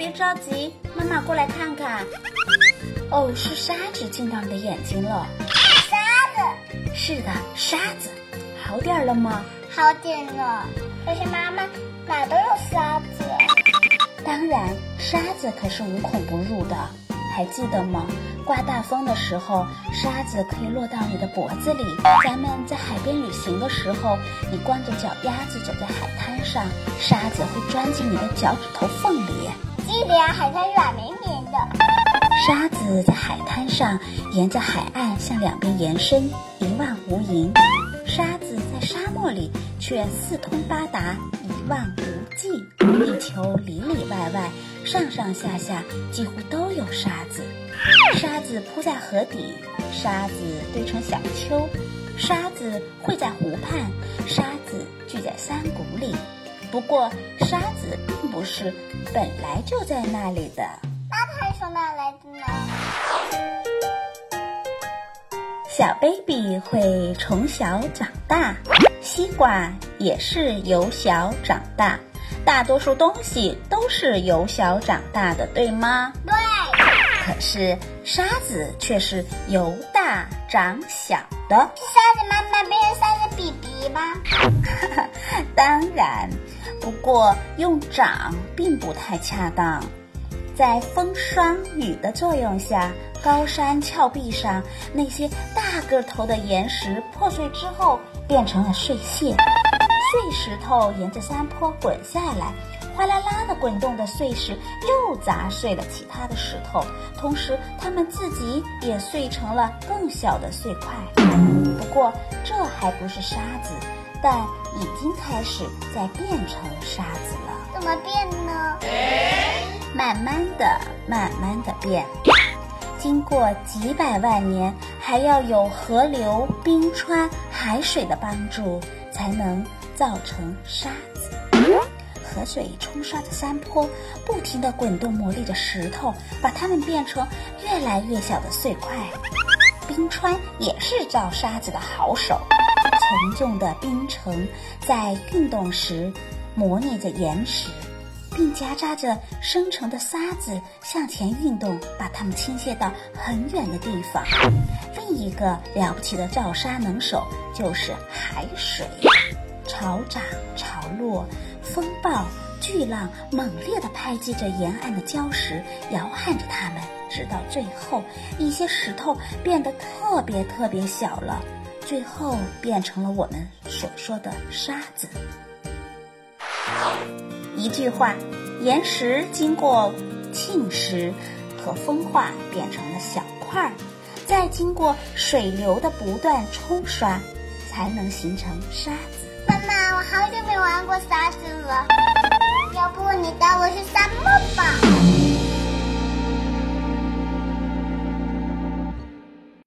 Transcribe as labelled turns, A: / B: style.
A: 别着急，妈妈过来看看。哦，是沙子进到你的眼睛了。
B: 沙子，
A: 是的，沙子，好点了吗？
B: 好点了。可是妈妈，哪都有沙子。
A: 当然，沙子可是无孔不入的，还记得吗？刮大风的时候，沙子可以落到你的脖子里。咱们在海边旅行的时候，你光着脚丫子走在海滩上，沙子会钻进你的脚趾头缝里。
B: 记得呀，海滩软绵绵的。
A: 沙子在海滩上沿着海岸向两边延伸，一望无垠；沙子在沙漠里却四通八达，一望无际。地球里里外外、上上下下几乎都有沙子。沙子铺在河底，沙子堆成小丘，沙子汇在湖畔，沙子聚在山谷里。不过，沙子并不是本来就在那里的。
B: 那它是从哪来的呢？
A: 小 baby 会从小长大，西瓜也是由小长大，大多数东西都是由小长大的，对吗？
B: 对。
A: 可是沙子却是由大长小的。
B: 是沙子妈妈变成沙子 BB 吗？
A: 当然，不过用长并不太恰当。在风霜雨的作用下，高山峭壁上那些大个头的岩石破碎之后，变成了碎屑。碎石头沿着山坡滚下来，哗啦啦的滚动的碎石又砸碎了其他的石头，同时它们自己也碎成了更小的碎块。不过这还不是沙子，但已经开始在变成沙子了。
B: 怎么变呢？
A: 慢慢的、慢慢的变，经过几百万年，还要有河流、冰川、海水的帮助，才能造成沙子。河水冲刷着山坡，不停地滚动磨砺着石头，把它们变成越来越小的碎块。冰川也是造沙子的好手，沉重的冰层在运动时磨砺着岩石。并夹杂着生成的沙子向前运动，把它们倾泻到很远的地方。另一个了不起的造沙能手就是海水，潮涨潮落，风暴、巨浪猛烈地拍击着沿岸的礁石，摇撼着它们，直到最后，一些石头变得特别特别小了，最后变成了我们所说的沙子。一句话，岩石经过侵蚀和风化变成了小块儿，再经过水流的不断冲刷，才能形成沙子。
B: 妈妈，我好久没玩过沙子了。